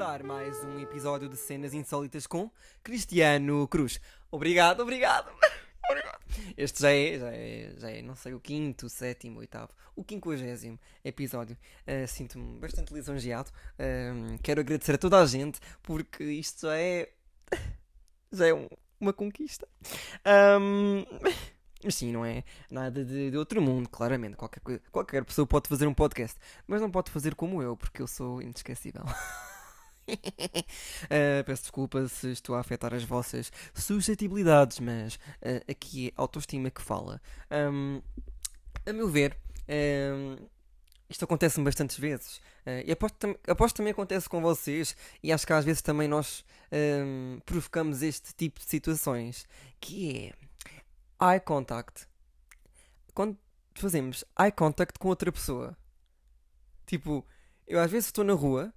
começar mais um episódio de Cenas Insólitas com Cristiano Cruz. Obrigado, obrigado. obrigado. Este já é, já é, já é, não sei, o quinto, sétimo, oitavo, o quinquagésimo episódio. Uh, Sinto-me bastante lisonjeado. Uh, quero agradecer a toda a gente porque isto já é. já é um, uma conquista. Um, mas sim, não é nada de, de, outro mundo, claramente. Qualquer, qualquer pessoa pode fazer um podcast, mas não pode fazer como eu, porque eu sou inesquecível. uh, peço desculpa se estou a afetar as vossas suscetibilidades, mas uh, aqui é autoestima que fala. Um, a meu ver, um, isto acontece-me bastantes vezes. Uh, e aposto, aposto também acontece com vocês. E acho que às vezes também nós um, provocamos este tipo de situações. Que é eye contact. Quando fazemos eye contact com outra pessoa. Tipo, eu às vezes estou na rua,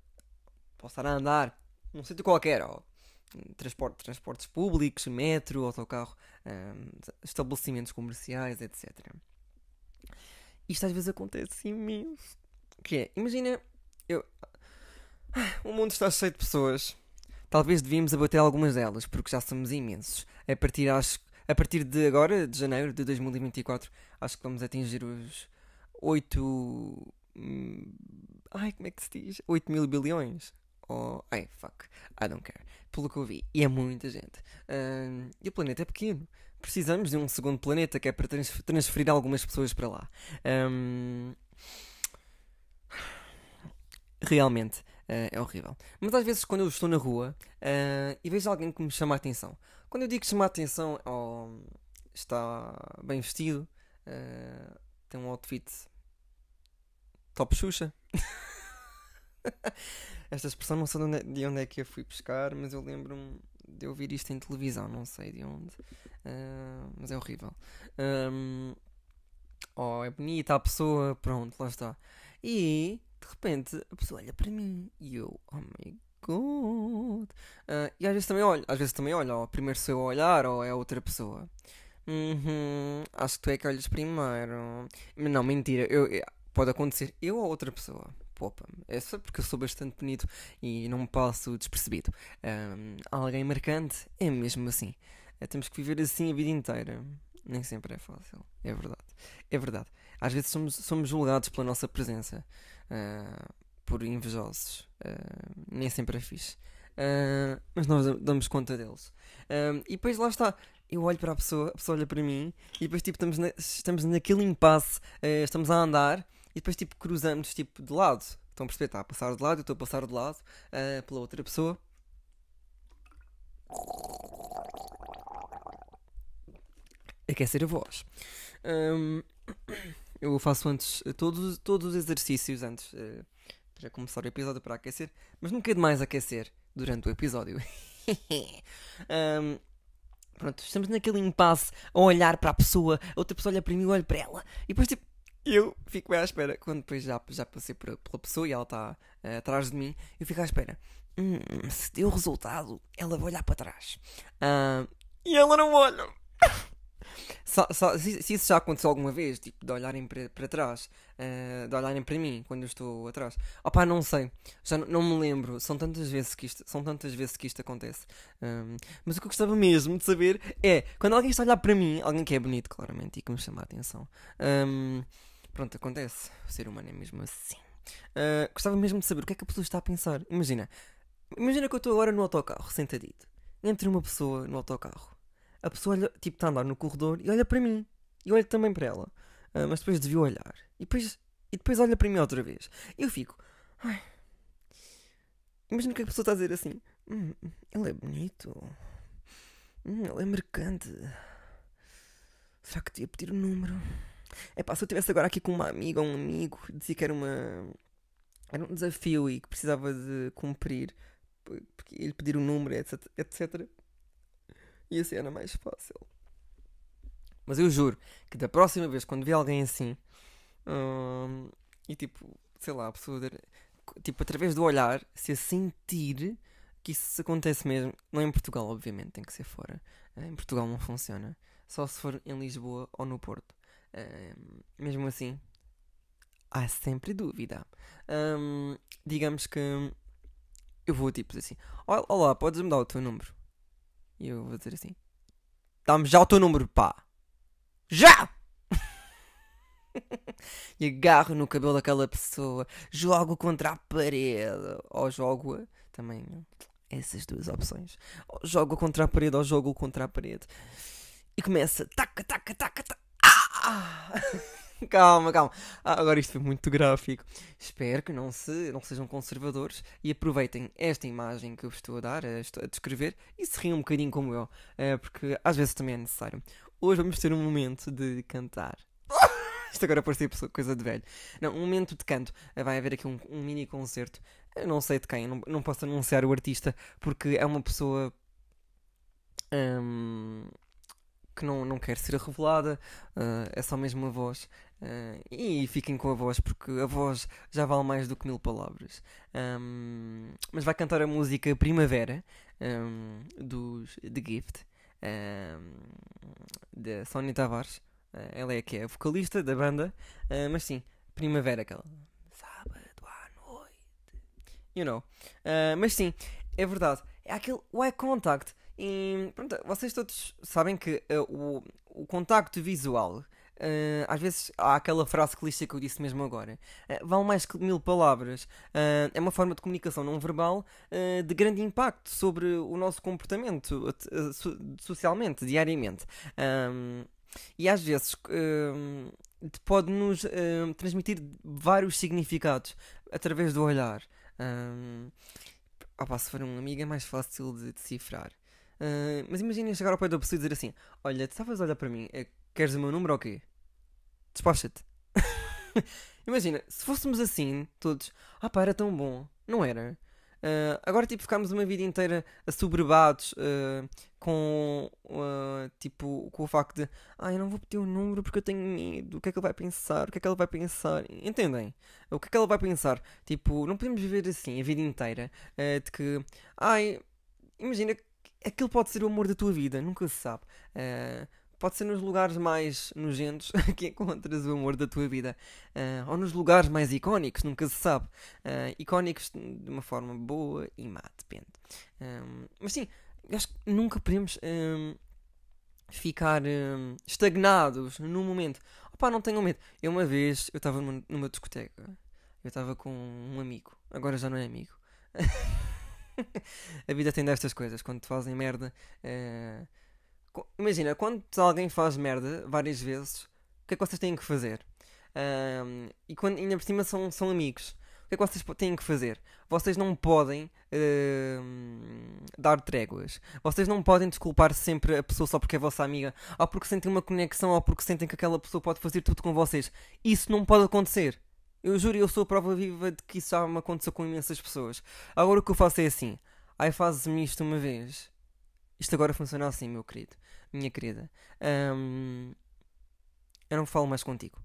posso estar a andar num sítio qualquer, ou transporte, transportes públicos, metro, autocarro, um, estabelecimentos comerciais, etc. Isto às vezes acontece imenso. Que é, imagina, eu. O mundo está cheio de pessoas. Talvez devíamos abater algumas delas, porque já somos imensos. A partir, acho, a partir de agora, de janeiro de 2024, acho que vamos atingir os 8. Hum, ai, como é que se diz? 8 mil bilhões. Oh, ai, fuck. I don't care. Pelo que eu vi. E é muita gente. Uh, e o planeta é pequeno. Precisamos de um segundo planeta que é para transferir algumas pessoas para lá. Um, realmente uh, é horrível. Mas às vezes, quando eu estou na rua uh, e vejo alguém que me chama a atenção, quando eu digo que chama a atenção, oh, está bem vestido, uh, tem um outfit top Xuxa. Esta expressão não sei de onde, é, de onde é que eu fui pescar, mas eu lembro-me de ouvir isto em televisão, não sei de onde, uh, mas é horrível. Um, oh, é bonita a pessoa, pronto, lá está. E de repente a pessoa olha para mim e eu, oh my god. Uh, e às vezes também olho, às vezes também olho, oh, primeiro sou eu a olhar ou é outra pessoa. Uhum, acho que tu é que olhas primeiro. Não, mentira, eu, pode acontecer eu ou outra pessoa. Poupa-me. É só porque eu sou bastante bonito e não me passo despercebido. Um, alguém marcante é mesmo assim. É, temos que viver assim a vida inteira. Nem sempre é fácil. É verdade. É verdade. Às vezes somos, somos julgados pela nossa presença. Uh, por invejosos. Uh, nem sempre é fixe. Uh, mas nós damos conta deles. Uh, e depois lá está. Eu olho para a pessoa, a pessoa olha para mim e depois tipo, estamos, na, estamos naquele impasse, uh, estamos a andar e depois tipo cruzamos tipo de lado. Estão a perceber? Está a passar de lado, eu estou a passar de lado pela outra pessoa. Aquecer a voz. Um, eu faço antes todos, todos os exercícios antes para começar o episódio para aquecer, mas nunca é demais aquecer durante o episódio. um, pronto, estamos naquele impasse a olhar para a pessoa, a outra pessoa olha para mim e olha para ela, e depois tipo, eu fico bem à espera. Quando depois já, já passei por, pela pessoa e ela está uh, atrás de mim, eu fico à espera. Hum, se deu resultado, ela vai olhar para trás. Uh, e ela não olha. Se, se, isso já aconteceu alguma vez, tipo, de olharem para, trás, uh, de olharem para mim quando eu estou atrás, opá, não sei, já não, me lembro, são tantas vezes que isto, são tantas vezes que isto acontece. Um, mas o que eu gostava mesmo de saber é, quando alguém está a olhar para mim, alguém que é bonito, claramente, e que me chama a atenção, um, pronto, acontece, o ser humano é mesmo assim. Uh, gostava mesmo de saber o que é que a pessoa está a pensar. Imagina, imagina que eu estou agora no autocarro, sentadito, entre uma pessoa no autocarro a pessoa olha, tipo, está a andar no corredor e olha para mim. E olha também para ela. Uh, mas depois devia olhar. E depois, e depois olha para mim outra vez. E eu fico. Ai. Imagina que a pessoa está a dizer assim: hum, Ele é bonito. Hum, ele é marcante. Será que devia pedir o um número? É pá, se eu estivesse agora aqui com uma amiga ou um amigo, dizia que era uma. Era um desafio e que precisava de cumprir, porque ele pedir o um número, etc, etc ia ser mais fácil. Mas eu juro que da próxima vez, quando vi alguém assim, hum, e tipo, sei lá, a pessoa, tipo, através do olhar, se a sentir que isso acontece mesmo, não em Portugal, obviamente, tem que ser fora. Em Portugal não funciona. Só se for em Lisboa ou no Porto. Mesmo assim, há sempre dúvida. Um, digamos que eu vou tipo assim: Olá, podes me dar o teu número? E eu vou dizer assim: Dá-me já o teu número, pá! Já! e agarro no cabelo daquela pessoa, jogo contra a parede, ou jogo também essas duas opções. Jogo contra a parede ou jogo contra a parede. E começa taca, taca, taca, taca. Ah! calma, calma. Ah, agora isto foi muito gráfico. Espero que não, se, não sejam conservadores e aproveitem esta imagem que eu estou a dar, a, a descrever, e se riam um bocadinho como eu, uh, porque às vezes também é necessário. Hoje vamos ter um momento de cantar. Isto agora parece coisa de velho. Não, um momento de canto. Uh, vai haver aqui um, um mini concerto. Eu não sei de quem, não, não posso anunciar o artista, porque é uma pessoa. Um, que não, não quer ser revelada, uh, é só mesmo a voz. Uh, e fiquem com a voz, porque a voz já vale mais do que mil palavras. Um, mas vai cantar a música Primavera um, dos The Gift, um, da Sónia Tavares. Uh, ela é que é a vocalista da banda, mas sim, Primavera, aquela sábado à noite. You know. mas sim, é verdade. É aquele eye contact. E pronto, vocês todos sabem que o, o contacto visual Uh, às vezes há aquela frase clichê que eu disse mesmo agora. Uh, vale mais que mil palavras. Uh, é uma forma de comunicação não verbal de grande impacto sobre o nosso comportamento socialmente, diariamente. Um, e às vezes pode-nos transmitir vários significados através do olhar. Um, opa, se for um amigo é mais fácil de decifrar. Mas imaginem chegar ao pé da pessoa e dizer assim: Olha, tu estavas a olhar para mim, Queres o meu número ou quê? Despacha-te. Imagina, se fôssemos assim, todos, ah pá, era tão bom. Não era. Uh, agora, tipo, ficámos uma vida inteira assoberbados uh, com, uh, tipo, com o facto de, ah, eu não vou pedir o um número porque eu tenho medo. O que é que ele vai pensar? O que é que ele vai pensar? Entendem? O que é que ele vai pensar? Tipo, não podemos viver assim a vida inteira de que, ai, imagina, aquilo pode ser o amor da tua vida, nunca se sabe. Uh, Pode ser nos lugares mais nojentos que encontras o amor da tua vida. Uh, ou nos lugares mais icónicos, nunca se sabe. Uh, icónicos de uma forma boa e má, depende. Mas sim, acho que nunca podemos ficar um, estagnados num momento. Opá, não tenham medo. Eu uma vez, eu estava numa, numa discoteca. Eu estava com um amigo. Agora já não é amigo. a vida tem destas coisas. Quando te fazem merda... Uh, Imagina, quando alguém faz merda várias vezes, o que é que vocês têm que fazer? Um, e quando ainda por cima são, são amigos, o que é que vocês têm que fazer? Vocês não podem uh, dar tréguas. Vocês não podem desculpar sempre a pessoa só porque é vossa amiga, ou porque sentem uma conexão, ou porque sentem que aquela pessoa pode fazer tudo com vocês. Isso não pode acontecer. Eu juro, eu sou a prova viva de que isso já me aconteceu com imensas pessoas. Agora o que eu faço é assim: aí fazes-me isto uma vez. Isto agora funciona assim, meu querido minha querida, um, eu não falo mais contigo.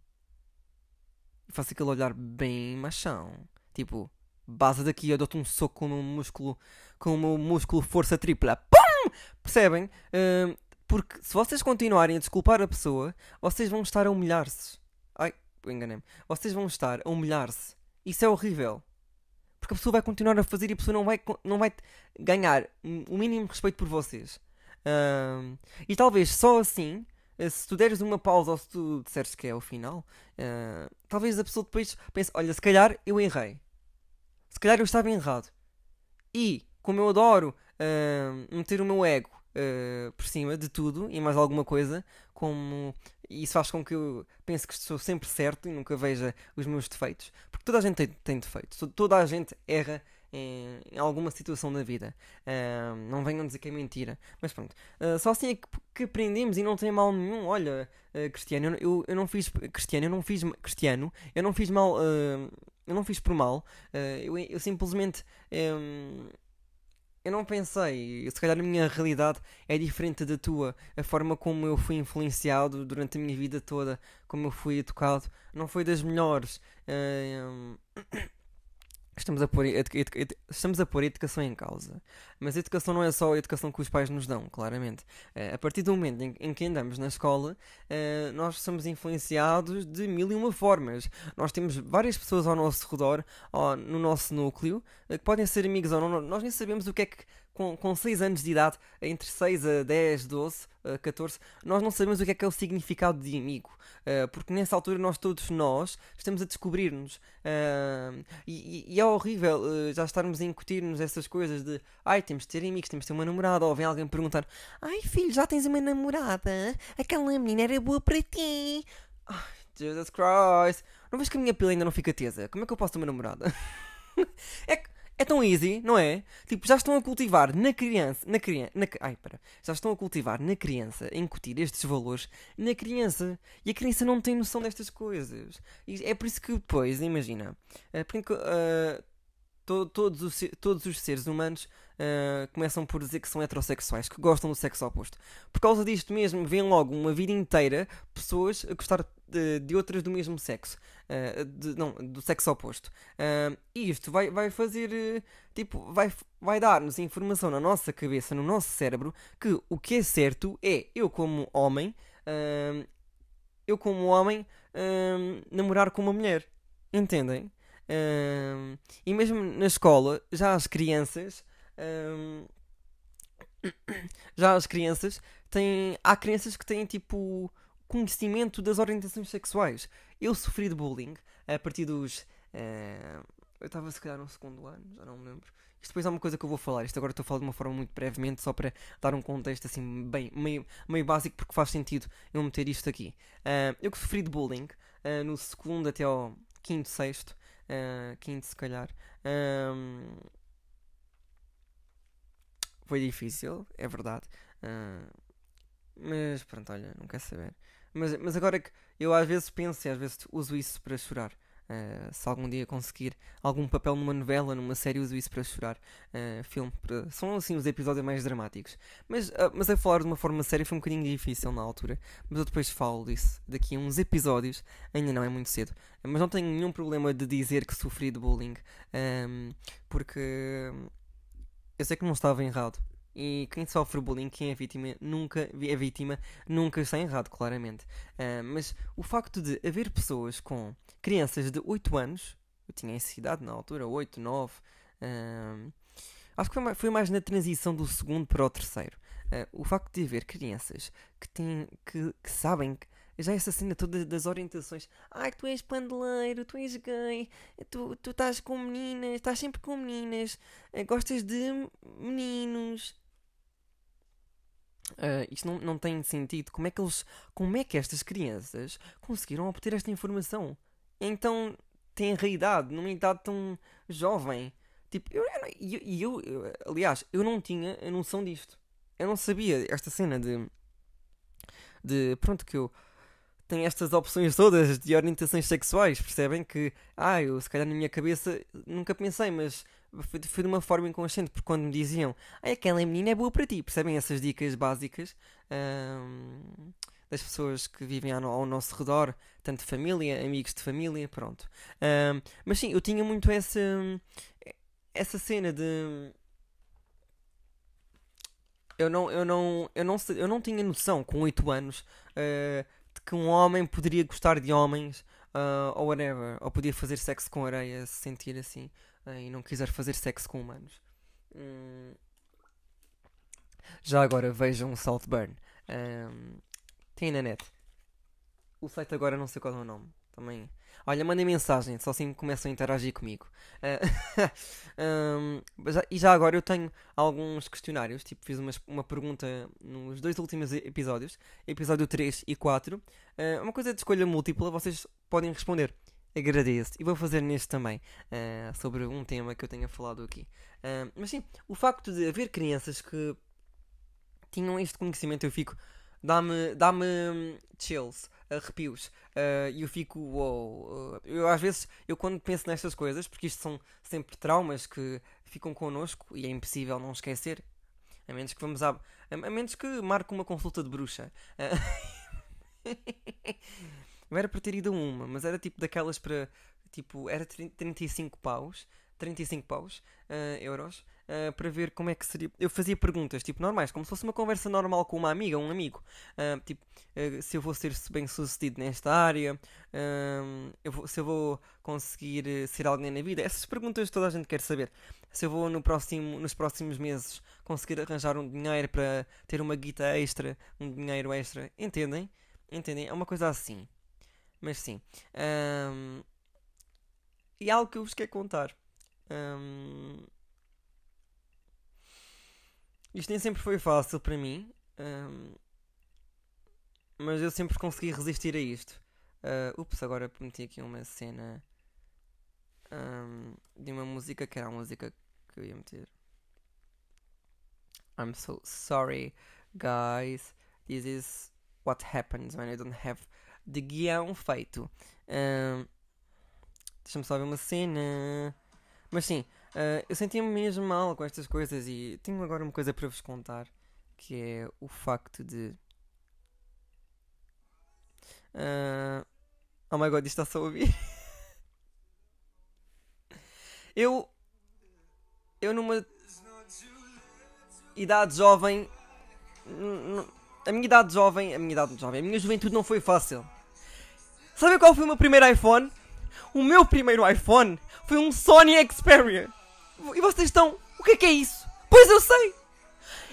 Eu faço aquele olhar bem machão. Tipo, base daqui, eu dou-te um soco com o meu músculo, com o meu músculo força tripla. Pum! Percebem? Um, porque se vocês continuarem a desculpar a pessoa, vocês vão estar a humilhar-se. Enganei-me. Vocês vão estar a humilhar-se. Isso é horrível. Porque a pessoa vai continuar a fazer e a pessoa não vai, não vai ganhar o mínimo respeito por vocês e talvez só assim, eh, se tu deres uma pausa ou se tu disseres que é o final, uh, talvez a pessoa depois pense: olha, se calhar eu errei. Se calhar eu estava errado. E, como eu adoro uh, meter o meu ego uh, por cima de tudo e mais alguma coisa, como isso faz com que eu pense que estou sempre certo e nunca veja os meus defeitos. Porque toda a gente tem, tem defeitos, toda a gente erra em, em alguma situação da vida. Uh, não venham dizer que é mentira. Mas pronto, uh, só assim é que, que, aprendemos e não tem mal nenhum. Olha, uh, Cristiano, eu, eu não fiz Cristiano, eu não fiz Cristiano, eu não fiz mal, eu não fiz por mal. Eu, eu, simplesmente eu não pensei, se calhar a minha realidade é diferente da tua, a forma como eu fui influenciado durante a minha vida toda, como eu fui educado, não foi das melhores. Uh, Estamos a, pôr, estamos a pôr a educação em causa. Mas a educação não é só a educação que os pais nos dão, claramente. Uh, a partir do momento em, que andamos na escola, uh, nós somos influenciados de mil e uma formas. Nós temos várias pessoas ao nosso redor, no nosso núcleo, uh, que podem ser amigos ou não. Nós nem sabemos o que é que com, com 6 anos de idade, entre 6 a 10, 12, a 14, nós não sabemos o que é que é o significado de amigo. Uh, porque nessa altura nós todos nós estamos a descobrir-nos. Uh, e, é horrível uh, já estarmos a incutir-nos essas coisas de ai, temos de ter amigos, temos de ter uma namorada, ou vem alguém perguntar ai filho, já tens uma namorada? Aquela menina era boa para ti. Ai, Jesus Christ. Não vês que a minha pila ainda não fica tesa? Como é que eu posso ter uma namorada? é é tão easy, não é? Tipo, já estão a cultivar na criança, na criança, na, ai, para, já estão a cultivar na criança, a incutir estes valores na criança. E a criança não tem noção destas coisas. E é por isso que depois, imagina, uh, uh, to, todos, os, todos os seres humanos uh, começam por dizer que são heterossexuais, que gostam do sexo oposto. Por causa disto mesmo, vêm logo uma vida inteira pessoas a gostar de, de outras do mesmo sexo. Uh, de, não, do sexo oposto. Uh, e isto vai, vai fazer, tipo, vai, vai dar-nos informação na nossa cabeça, no nosso cérebro, que o que é certo é eu, como homem, eu, como homem, namorar com uma mulher. Entendem? E mesmo na escola, já as crianças. já as crianças têm. Há crianças que têm tipo conhecimento das orientações sexuais. Eu sofri de bullying a partir dos. Uh, eu estava se calhar no segundo ano, já não me lembro. Isto depois é uma coisa que eu vou falar. Isto agora estou a falar de uma forma muito brevemente, só para dar um contexto assim bem meio, meio básico, porque faz sentido eu meter isto aqui. Uh, eu que sofri de bullying uh, no segundo até ao quinto, sexto, quinto se calhar. foi difícil, é verdade. mas pronto, olha, não quer saber. Mas, mas agora que eu às vezes penso e às vezes uso isso para chorar. Uh, se algum dia conseguir algum papel numa novela, numa série, uso isso para chorar. Uh, filme, para... são assim os episódios mais dramáticos. Mas, uh, mas a falar de uma forma séria foi um bocadinho difícil na altura. Mas eu depois falo disso daqui a uns episódios. Ainda não é muito cedo. Mas não tenho nenhum problema de dizer que sofri de bullying. Um, porque eu sei que não estava errado. E quem sofre bullying, quem é vítima, nunca é vítima, nunca está errado, claramente. Uh, mas o facto de haver pessoas com crianças de 8 anos, eu tinha essa idade na altura, 8, 9, uh, acho que foi mais, foi mais, na transição do segundo para o terceiro. Uh, o facto de haver crianças que, têm, que, que sabem que já essa cena toda das orientações. Ai, tu és pandeleiro, tu és gay, tu, tu estás com meninas, estás sempre com meninas, gostas de meninos. Uh, isto não, não tem sentido. Como é que eles. Como é que estas crianças conseguiram obter esta informação? Então têm a idade, numa idade tão jovem. Tipo, eu, eu, eu, eu, aliás, eu não tinha a noção disto. Eu não sabia esta cena de. De. Pronto, que eu tenho estas opções todas de orientações sexuais, percebem? Que, ah, eu se calhar na minha cabeça nunca pensei, mas foi, de uma forma inconsciente, porque quando me diziam ah, aquela menina é boa para ti, percebem essas dicas básicas das pessoas que vivem ao, ao, nosso redor, tanto família, amigos de família, pronto. mas sim, eu tinha muito essa, essa cena de. Eu não, eu, não, eu, não, eu não tinha noção, com 8 anos, uh, de que um homem poderia gostar de homens uh, ou whatever, ou podia fazer sexo com areia, se sentir assim e não quiser fazer sexo com humanos. Hum. Já agora vejam Saltburn. Um, tem na net. O site agora não sei qual é o nome. Também. Olha, mandem mensagem, só assim começam a interagir comigo. Uh, um, já, e já agora eu tenho alguns questionários. Tipo, fiz uma, uma pergunta nos dois últimos episódios, episódio 3 e 4. Uh, ah, uma coisa de escolha múltipla, vocês podem responder agradeço. E vou fazer neste também, uh, sobre um tema que eu tenha falado aqui. Uh, mas sim, o facto de haver crianças que tinham este conhecimento, eu fico. dá-me dá chills, arrepios. Uh, e eu fico, wow. Eu às vezes, eu quando penso nestas coisas, porque isto são sempre traumas que ficam connosco e é impossível não esquecer. A menos que vamos a. A menos que marque uma consulta de bruxa. Não era para ter ido a uma, mas era tipo daquelas para. Tipo, era 35 paus 35 paus, uh, euros, uh, para ver como é que seria. Eu fazia perguntas, tipo, normais, como se fosse uma conversa normal com uma amiga, um amigo. Uh, tipo, se eu vou ser bem sucedido nesta área, eu vou, se eu vou conseguir ser alguém na vida. Essas perguntas toda a gente quer saber. Se eu vou no próximo, nos próximos meses conseguir arranjar um dinheiro para ter uma guita extra, um dinheiro extra. Entendem? Entendem? É uma coisa assim. Mas sim. Um, e algo que eu vos quero contar. Um, isto nem sempre foi fácil para mim. Um, mas eu sempre consegui resistir a isto. Uh, ups, agora prometi aqui uma cena um, de uma música que era a música que eu ia meter. I'm so sorry, guys. This is what happens when I don't have the guião feito. Um, Deixa-me só ver uma cena. Mas sim, uh, eu sentia-me mesmo mal com estas coisas e tenho agora uma coisa para vos contar que é o facto de. Uh, oh my god, isto está-se a ouvir. eu. Eu numa idade jovem. A minha idade jovem. A minha idade jovem. A minha juventude não foi fácil. Sabe qual foi o meu primeiro iPhone? O meu primeiro iPhone foi um Sony Xperia. E vocês estão. O que é que é isso? Pois eu sei!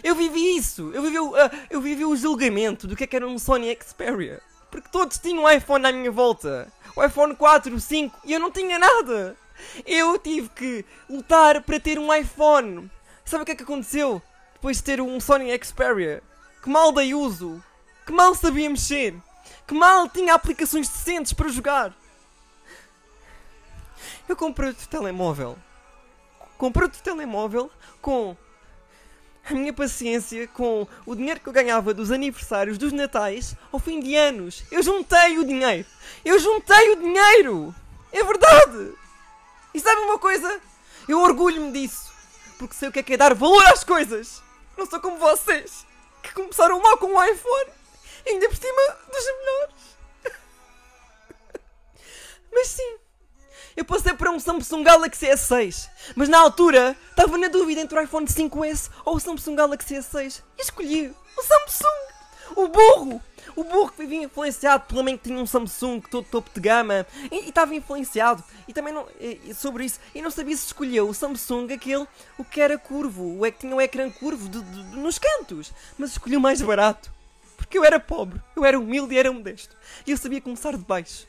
Eu vivi isso! Eu vivi, uh, eu vivi o julgamento do que é que era um Sony Xperia. Porque todos tinham um iPhone à minha volta. O iPhone 4, o 5 e eu não tinha nada. Eu tive que lutar para ter um iPhone. Sabe o que é que aconteceu? Depois de ter um Sony Xperia. Que mal dei uso. Que mal sabia mexer. Que mal tinha aplicações decentes para jogar. Eu comprei outro telemóvel. Comprei outro telemóvel com a minha paciência, com o dinheiro que eu ganhava dos aniversários, dos natais, ao fim de anos. Eu juntei o dinheiro. Eu juntei o dinheiro. É verdade. E sabe uma coisa? Eu orgulho-me disso. Porque sei o que é que é dar valor às coisas. Não sou como vocês, que começaram mal com o iPhone. Ainda por cima dos melhores. Mas sim, eu passei para um Samsung Galaxy S6. Mas na altura estava na dúvida entre o iPhone 5S ou o Samsung Galaxy S6. E escolhi o Samsung. O burro! O burro que vivia influenciado pela mãe que tinha um Samsung todo topo de gama e estava influenciado e também não, e, sobre isso e não sabia se escolheu o Samsung aquele o que era curvo, o é que tinha um ecrã curvo de, de, de, nos cantos, mas escolheu mais barato porque eu era pobre, eu era humilde e era modesto e eu sabia começar de baixo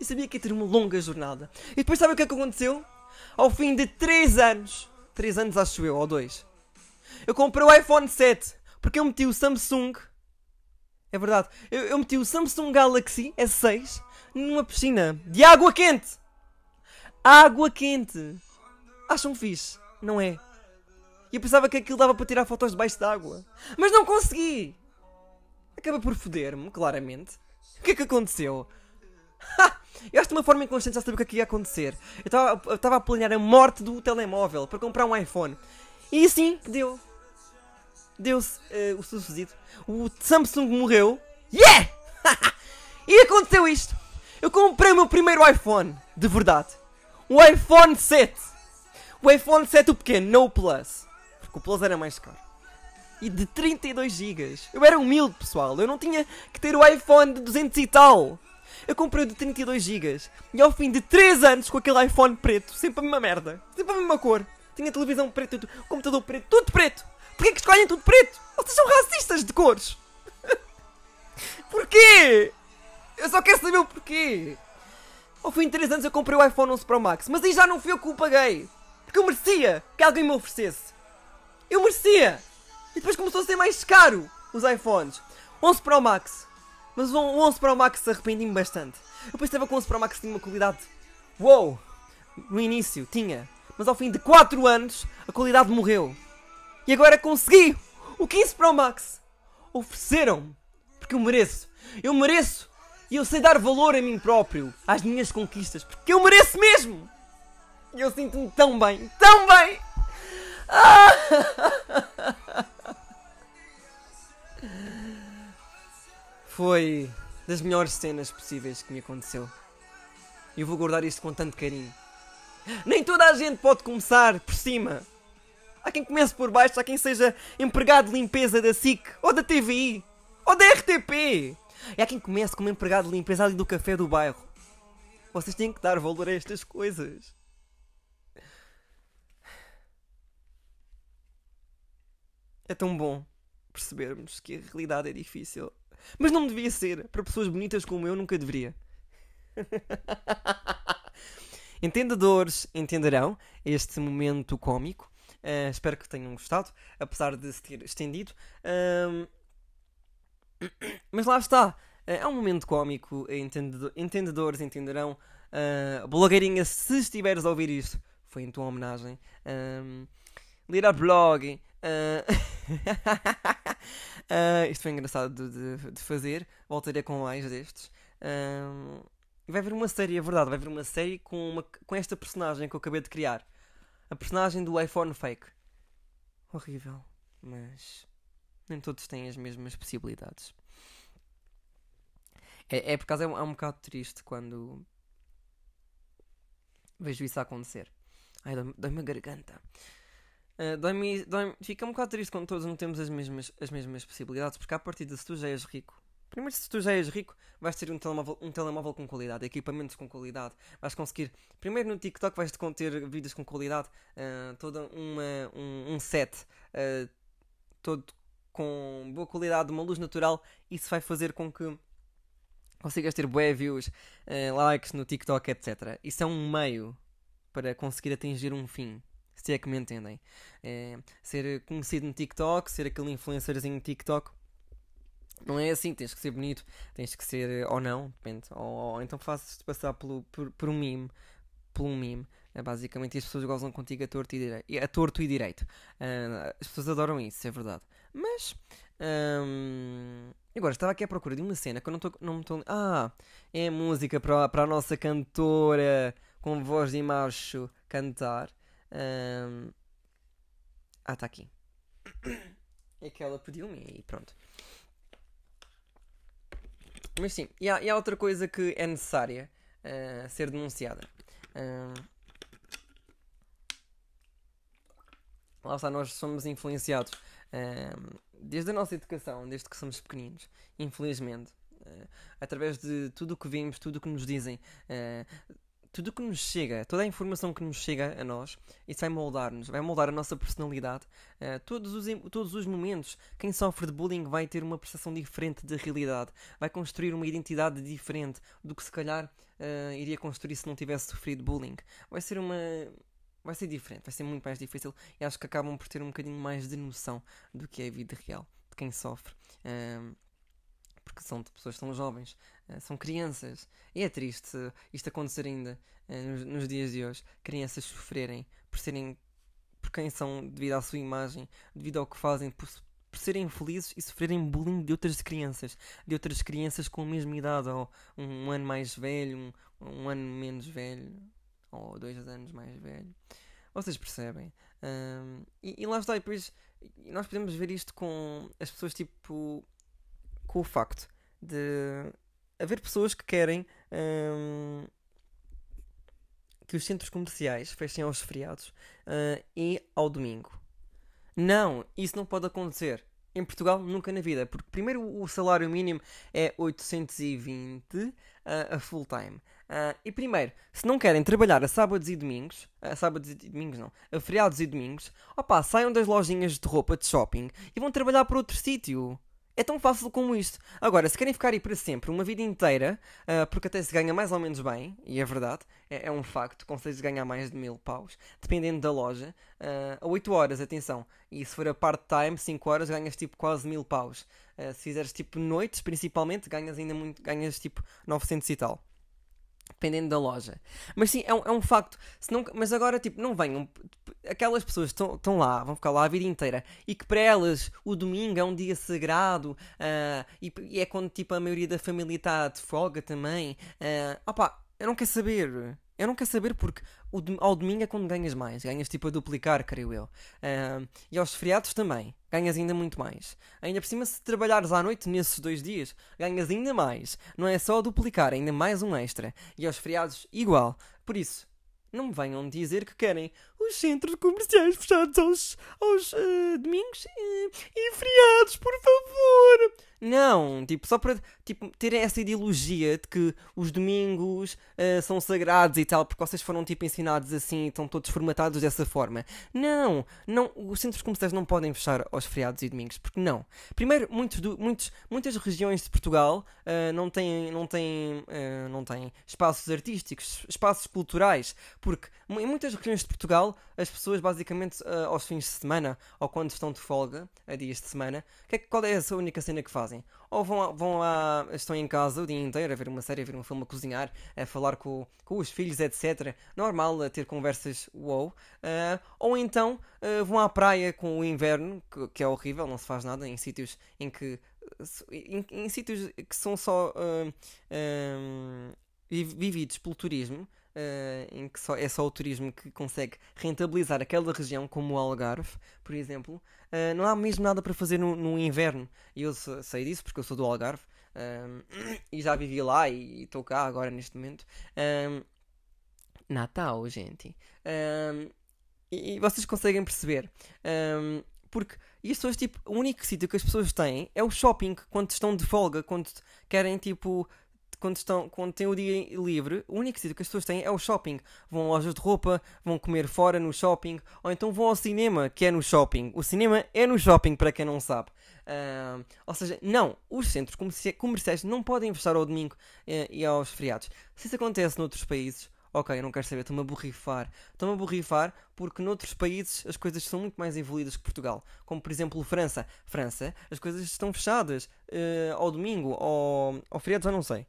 e sabia que ia ter uma longa jornada. E depois sabe o que é que aconteceu? Ao fim de 3 anos, 3 anos acho eu, ou 2, eu comprei o iPhone 7 porque eu meti o Samsung. É verdade, eu, eu meti o Samsung Galaxy S6 numa piscina de água quente. Água quente. Acham fixe? Não é? E eu pensava que aquilo dava para tirar fotos debaixo d'água. Mas não consegui! Acaba por foder-me, claramente. O que é que aconteceu? Eu acho de uma forma inconsciente já sabia o que, é que ia acontecer. Eu estava a planear a morte do telemóvel para comprar um iPhone. E assim deu. Deu-se uh, o sucedido. O Samsung morreu. Yeah! e aconteceu isto. Eu comprei o meu primeiro iPhone. De verdade. O iPhone 7. O iPhone 7 o pequeno, não o Plus. Porque o Plus era mais caro. E de 32 GB. Eu era humilde, pessoal. Eu não tinha que ter o iPhone de 200 e tal. Eu comprei o de 32 GB e ao fim de 3 anos com aquele iPhone preto, sempre a mesma merda, sempre a mesma cor. Tinha televisão preta, computador preto, tudo preto. Porquê que escolhem tudo preto? Vocês são racistas de cores. porquê? Eu só quero saber o porquê. Ao fim de 3 anos eu comprei o iPhone 11 Pro Max, mas aí já não fui eu que o paguei. Porque eu merecia que alguém me oferecesse. Eu merecia. E depois começou a ser mais caro os iPhones. 11 Pro Max, mas o 11 Pro Max arrependi-me bastante. Eu pensava que o 11 Pro Max tinha uma qualidade. Uou! No início tinha. Mas ao fim de 4 anos a qualidade morreu. E agora consegui! O 15 Pro Max! Ofereceram-me! Porque eu mereço! Eu mereço! E eu sei dar valor a mim próprio, às minhas conquistas, porque eu mereço mesmo! E eu sinto-me tão bem, tão bem! Ah! Foi das melhores cenas possíveis que me aconteceu. E eu vou guardar isto com tanto carinho. Nem toda a gente pode começar por cima. Há quem comece por baixo, há quem seja empregado de limpeza da SIC, ou da TVI, ou da RTP. E há quem comece como empregado de limpeza ali do café do bairro. Vocês têm que dar valor a estas coisas. É tão bom percebermos que a realidade é difícil. Mas não devia ser. Para pessoas bonitas como eu, nunca deveria. Entendedores entenderão este momento cômico. Uh, espero que tenham gostado, apesar de se ter estendido. Mas lá está. Uh, é um momento cômico. Entendedor, entendedores entenderão. Uh, blogueirinha, se estiveres a ouvir isto, foi em tua homenagem. Um, ler blog. isto foi engraçado de, de, fazer. Voltarei com mais destes. vai haver uma série, é verdade, vai haver uma série com, uma, com esta personagem que eu acabei de criar. A personagem do iPhone fake. Horrível. Mas nem todos têm as mesmas possibilidades. É, é por causa é um, é um bocado triste quando vejo isso acontecer. Ai, dói-me a garganta. Dói-me, dói fica um bocado triste quando todos não temos as mesmas, as mesmas possibilidades, porque a partir de se tu já és rico, Primeiro, se tu já és rico, vais ter um telemóvel, um telemóvel com qualidade, equipamentos com qualidade. Vais conseguir. Primeiro no TikTok vais conter vídeos com qualidade, uh, toda uma, um, um set uh, todo com boa qualidade, uma luz natural. Isso vai fazer com que consigas ter bué views, uh, likes no TikTok, etc. Isso é um meio para conseguir atingir um fim. Se é que me entendem. ser conhecido no TikTok, ser aquele influencerzinho no TikTok não é assim, tens que ser bonito, tens que ser, ou não, depende. Ou, ou então fazes-te passar pelo, por, por um mime, por um mime. É, basicamente, as pessoas gozam contigo a torto e direito. A torto e direito. Uh, as pessoas adoram isso, é verdade. Mas. Um, agora, estava aqui à procura de uma cena que eu não estou. Não ah, é música para, para a nossa cantora com voz de macho cantar. Um, ah, está aqui. É que ela pediu-me e pronto. Mas sim, e há, e há outra coisa que é necessária uh, ser denunciada. Uh, lá está, nós somos influenciados uh, desde a nossa educação, desde que somos pequeninos, infelizmente, através de tudo o que vimos, tudo o que nos dizem tudo o que nos chega, toda a informação que nos chega a nós, isso vai moldar-nos, vai moldar a nossa personalidade. Uh, todos, os, todos os momentos, quem sofre de bullying vai ter uma percepção diferente da realidade, vai construir uma identidade diferente do que se calhar uh, iria construir se não tivesse sofrido bullying. Vai ser uma. Vai ser diferente, vai ser muito mais difícil e acho que acabam por ter um bocadinho mais de noção do que é a vida real, de quem sofre. Uh, porque são de pessoas tão jovens, são crianças. E é triste isto acontecer ainda uh, nos, nos, dias de hoje. Crianças sofrerem por serem por quem são devido à sua imagem, devido ao que fazem, por, por serem felizes e sofrerem bullying de outras crianças, de outras crianças com a mesma idade, ou um, um ano mais velho, um, um, ano menos velho, ou dois anos mais velho. Vocês percebem? Um, e, e lá está, e depois nós podemos ver isto com as pessoas tipo com o facto de haver pessoas que querem hum, que os centros comerciais fechem aos feriados uh, e ao domingo. Não, isso não pode acontecer. Em Portugal, nunca na vida. Porque, primeiro, o salário mínimo é 820 uh, a full time. Uh, e, primeiro, se não querem trabalhar a sábados e domingos, a sábados e domingos não, a feriados e domingos, opá, saiam das lojinhas de roupa de shopping e vão trabalhar para outro sítio. É tão fácil como isto. Agora, se querem ficar aí para sempre, uma vida inteira, uh, porque até se ganha mais ou menos bem, e é verdade, é, é um facto, consegues ganhar mais de mil paus, dependendo da loja, uh, a 8 horas, atenção, e se for a part-time, 5 horas, ganhas tipo quase mil paus. Uh, se fizeres tipo noites, principalmente, ganhas ainda muito, ganhas tipo 900 e tal dependendo da loja. Mas sim, é um, é um facto. Não, mas agora, tipo, não venham. Aquelas pessoas que estão lá, vão ficar lá a vida inteira e que para elas o domingo é um dia sagrado uh, e, e, é quando, tipo, a maioria da família está de folga também. Uh, opa, eu não quero saber. Eu não quero saber porque o, ao domingo é quando ganhas mais. Ganhas tipo a duplicar, creio eu. Uh, e aos feriados também. Ganhas ainda muito mais. Ainda por cima, se trabalhares à noite nesses dois dias, ganhas ainda mais. Não é só duplicar, ainda mais um extra. E aos feriados, igual. Por isso, Não me venham dizer que querem os centros comerciais fechados aos, aos uh, domingos uh, e feriados, por favor. Não, tipo, só para tipo, ter essa ideologia de que os domingos uh, são sagrados e tal, porque vocês foram tipo ensinados assim e estão todos formatados dessa forma. Não, não, os centros comerciais não podem fechar aos feriados e domingos, porque não. Primeiro, muitos, muitos, muitas regiões de Portugal uh, não, têm, não, têm, uh, não têm espaços artísticos, espaços culturais, porque em muitas regiões de Portugal as pessoas basicamente aos fins de semana ou quando estão de folga, a dias de semana, que é, qual é a única cena que fazem? Ou vão, vão estão em casa o dia inteiro a ver uma série, a ver um filme, a cozinhar, a falar com, com os filhos, etc. Normal, a ter conversas wow. Uh, ou então uh, vão à praia com o inverno, que, que, é horrível, não se faz nada, em sítios em que. em, em sítios que são só. Uh, vividos pelo turismo, Uh, em que só, é só o turismo que consegue rentabilizar aquela região, como o Algarve, por exemplo, uh, não há mesmo nada para fazer no, no inverno. E eu sei disso porque eu sou do Algarve uh, e já vivi lá e estou cá agora neste momento. Natal, gente. E, e, vocês conseguem perceber. porque isso hoje, tipo, o único sítio que as pessoas têm é o shopping quando estão de folga, quando querem, tipo, quando, estão, quando têm o dia livre, o único sítio que as pessoas têm é o shopping. Vão a lojas de roupa, vão comer fora no shopping, ou então vão ao cinema, que é no shopping. O cinema é no shopping, para quem não sabe. Uh, ou seja, não, os centros comerciais não podem fechar ao domingo uh, e aos feriados. Se isso acontece noutros países, ok, eu não quero saber, estou-me a borrifar. Estou-me a borrifar porque noutros países as coisas são muito mais evoluídas que Portugal. Como por exemplo França. França, as coisas estão fechadas uh, ao domingo, ao, ao feriado, já não sei.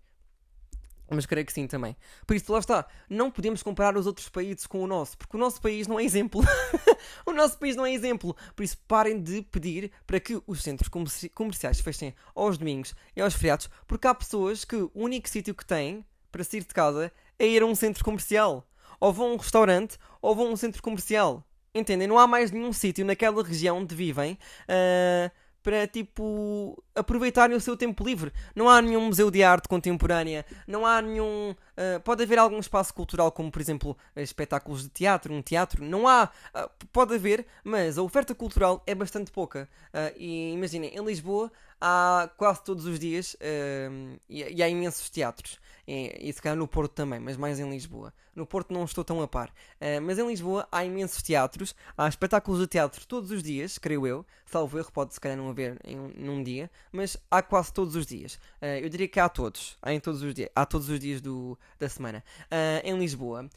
Mas creio que sim também. Por isso, lá está. Não podemos comparar os outros países com o nosso, porque o nosso país não é exemplo. o nosso país não é exemplo. Por isso, parem de pedir para que os centros comerciais fechem aos domingos e aos feriados, porque há pessoas que o único sítio que têm para sair de casa é ir a um centro comercial. Ou vão a um restaurante, ou vão a um centro comercial. Entendem? Não há mais nenhum sítio naquela região onde vivem. Uh, para tipo aproveitarem o seu tempo livre. Não há nenhum museu de arte contemporânea, não há nenhum. Uh, pode haver algum espaço cultural, como por exemplo espetáculos de teatro, um teatro. Não há. Uh, pode haver, mas a oferta cultural é bastante pouca. Uh, e imaginem, em Lisboa há quase todos os dias e, e, há imensos teatros. E, e se calhar no Porto também, mas mais em Lisboa. No Porto não estou tão a par. Mas em Lisboa há imensos teatros, há espetáculos de teatro todos os dias, creio eu. Salvo erro, pode se calhar não haver em um, num dia, mas há quase todos os dias. Eu diria que há todos, há, em todos os dias, há todos os dias do, da semana uh, em Lisboa.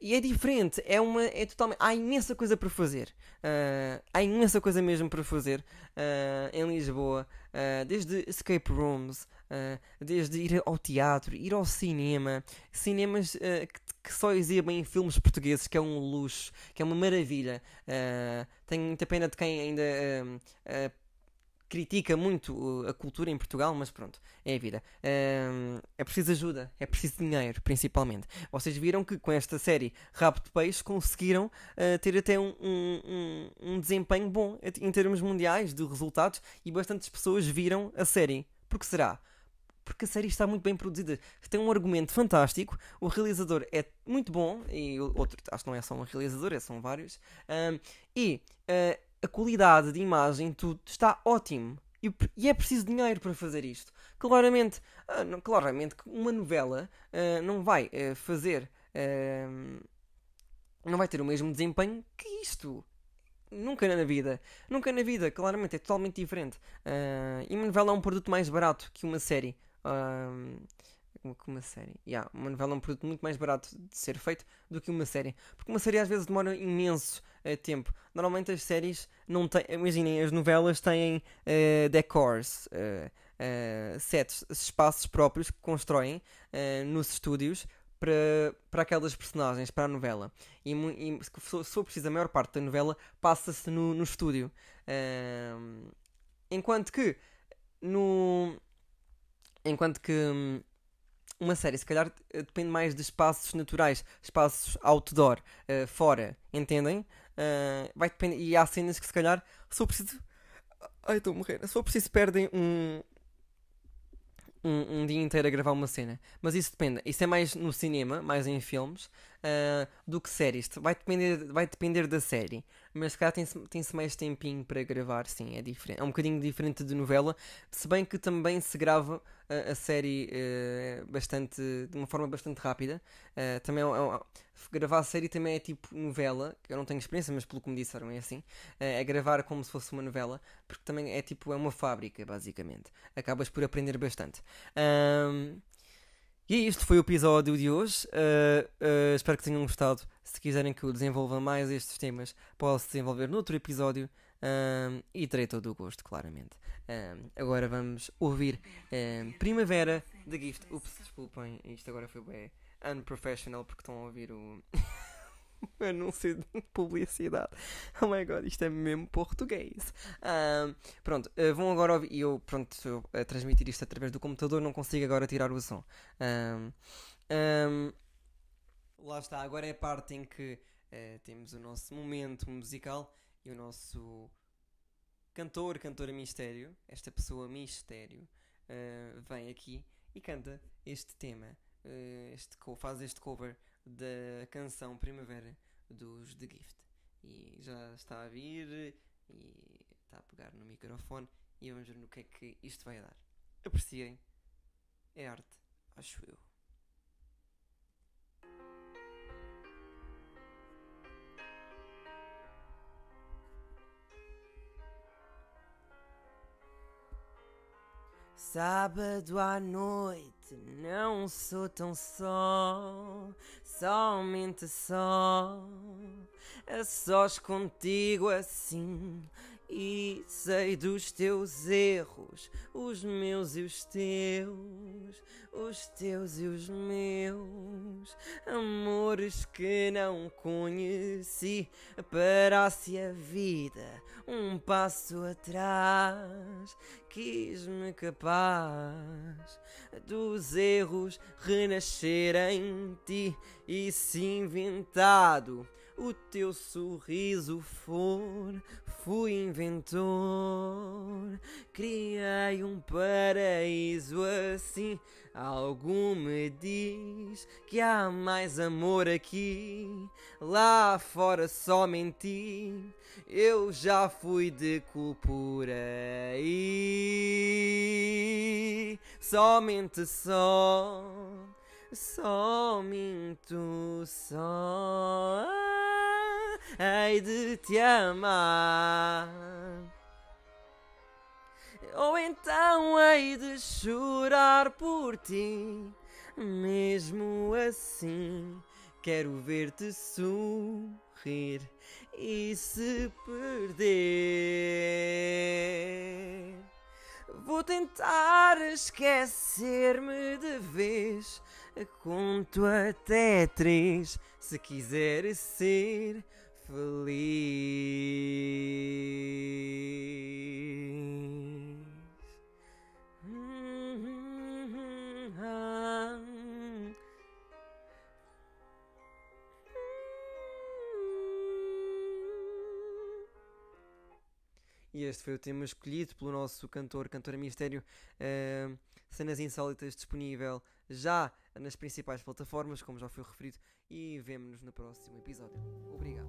e é diferente, é uma, é totalmente, há imensa coisa para fazer. há imensa coisa mesmo para fazer em Lisboa, desde escape rooms. desde ir ao teatro, ir ao cinema, cinemas que que só exibem filmes portugueses, que é um luxo, que é uma maravilha. Uh, tenho muita pena de quem ainda uh, uh, critica muito a cultura em Portugal, mas pronto, é a vida. é preciso ajuda, é preciso dinheiro, principalmente. Vocês viram que com esta série Rabo de Peixe conseguiram ter até um, um, um, um desempenho bom em termos mundiais de resultados e bastantes pessoas viram a série. Por que será? porque a série está muito bem produzida. Tem um argumento fantástico, o realizador é muito bom, e outro, acho que não é só um realizador, é, são vários, um, e uh, a qualidade de imagem, tudo está ótimo. E, e, é preciso dinheiro para fazer isto. Claramente, uh, não, claramente uma novela uh, não vai fazer. não vai ter o mesmo desempenho que isto. Nunca na vida. Nunca na vida, claramente, é totalmente diferente. e uma novela é um produto mais barato que uma série. Um, uma série. Yeah, uma novela é um produto muito mais barato de ser feito do que uma série. Porque uma série às vezes demora imenso uh, tempo. Normalmente as séries não têm. Imaginem, as novelas têm uh, decors, uh, sets, espaços próprios que constroem nos estúdios para, para aquelas personagens, para a novela. E, e se for preciso, a maior parte da novela passa-se no, no estúdio. enquanto que no Enquanto que hum, uma série, se calhar, eh, depende mais de espaços naturais, espaços outdoor, uh, fora, entendem? Uh, vai depender. E há cenas que, se calhar, eu preciso. Ai, estou a morrer. Eu preciso, perdem um. um, um dia inteiro a gravar uma cena. Mas isso depende. Isso é mais no cinema, mais em filmes, uh, do que séries. Vai depender, vai depender da série. Mas se calhar tem-se tem mais tempinho para gravar, sim, é diferente. É um bocadinho diferente de novela. Se bem que também se grava a, a série uh, bastante, de uma forma bastante rápida. Uh, também é, é, gravar a série também é tipo novela, que eu não tenho experiência, mas pelo que me disseram é assim. é gravar como se fosse uma novela, porque também é tipo, é uma fábrica, basicamente. Acabas por aprender bastante. Um, e isto foi o episódio de hoje. Uh, uh, espero que tenham gostado. Se quiserem que eu desenvolva mais estes temas, posso desenvolver noutro episódio. Um, e terei todo o gosto, claramente. Um, agora vamos ouvir um, Primavera da Gift. Ups, desculpem, isto agora foi bem unprofessional porque estão a ouvir o. anúncio de publicidade. Oh my god, isto é mesmo português. Um, pronto, uh, vão agora ouvir. E eu, pronto, a transmitir isto através do computador, não consigo agora tirar o som. Um, um, lá está, agora é a parte em que uh, temos o nosso momento musical e o nosso cantor, cantora mistério, esta pessoa mistério, uh, vem aqui e canta este tema. este, faz este cover da canção Primavera dos The Gift. E já está a vir e está a pegar no microfone e vamos ver no que é que isto vai dar. Apreciem. É arte, acho eu. Sábado à noite, não sou tão só, somente só, a sós contigo assim. E sei dos teus erros, os meus e os teus, os teus e os meus, amores que não conheci, parasse a vida um passo atrás, quis-me capaz dos erros renascer em ti e se inventado o teu sorriso for, fui inventor, criei um paraíso assim. Algo me diz que há mais amor aqui, lá fora só menti. Eu já fui de culpura e somente só, só minto só hei de te amar. Ou então hei de chorar por ti, mesmo assim. Quero ver-te sorrir e se perder. Vou tentar esquecer-me de vez. Conto até três se quiser ser feliz. E este foi o tema escolhido pelo nosso cantor, cantora mistério. Uh, cenas insólitas disponível já nas principais plataformas, como já foi referido, e vemo-nos no próximo episódio. Obrigado.